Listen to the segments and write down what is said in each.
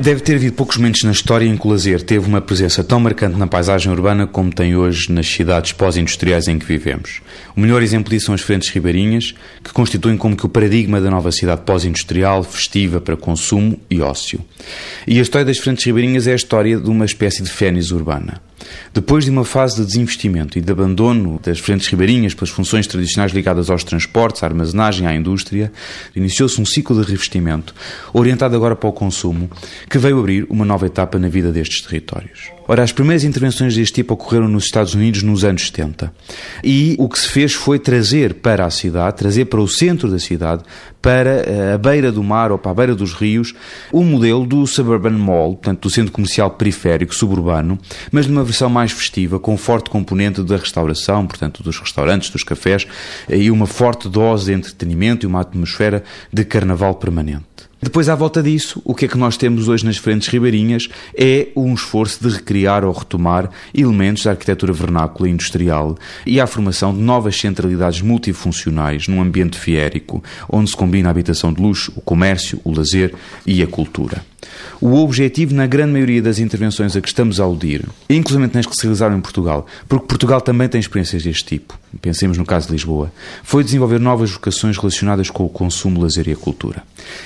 Deve ter havido poucos momentos na história em que o lazer teve uma presença tão marcante na paisagem urbana como tem hoje nas cidades pós-industriais em que vivemos. O melhor exemplo disso são as frentes ribeirinhas, que constituem como que o paradigma da nova cidade pós-industrial, festiva para consumo e ócio. E a história das frentes ribeirinhas é a história de uma espécie de fénix urbana. Depois de uma fase de desinvestimento e de abandono das frentes ribeirinhas pelas funções tradicionais ligadas aos transportes, à armazenagem, à indústria, iniciou-se um ciclo de revestimento, orientado agora para o consumo, que veio abrir uma nova etapa na vida destes territórios. Ora, as primeiras intervenções deste tipo ocorreram nos Estados Unidos nos anos 70. E o que se fez foi trazer para a cidade, trazer para o centro da cidade, para eh, a beira do mar ou para a beira dos rios, o modelo do Suburban Mall, portanto, do centro comercial periférico, suburbano, mas numa versão mais festiva, com forte componente da restauração, portanto, dos restaurantes, dos cafés, e uma forte dose de entretenimento e uma atmosfera de carnaval permanente. Depois, à volta disso, o que é que nós temos hoje nas frentes ribeirinhas é um esforço de recriar ou retomar elementos da arquitetura vernácula industrial e a formação de novas centralidades multifuncionais num ambiente fiérico, onde se combina a habitação de luxo, o comércio, o lazer e a cultura. O objetivo, na grande maioria das intervenções a que estamos a aludir, inclusive nas que se realizaram em Portugal, porque Portugal também tem experiências deste tipo, pensemos no caso de Lisboa, foi desenvolver novas vocações relacionadas com o consumo, lazer e a cultura.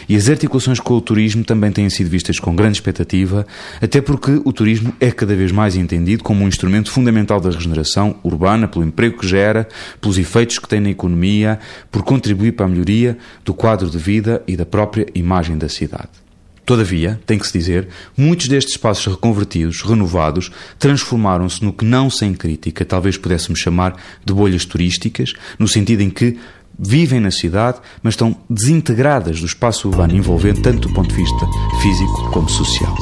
E as articulações com o turismo também têm sido vistas com grande expectativa, até porque o turismo é cada vez mais entendido como um instrumento fundamental da regeneração urbana, pelo emprego que gera, pelos efeitos que tem na economia, por contribuir para a melhoria do quadro de vida e da própria imagem da cidade. Todavia, tem que se dizer, muitos destes espaços reconvertidos, renovados, transformaram-se no que não sem crítica talvez pudéssemos chamar de bolhas turísticas, no sentido em que vivem na cidade, mas estão desintegradas do espaço urbano envolvente, tanto do ponto de vista físico como social.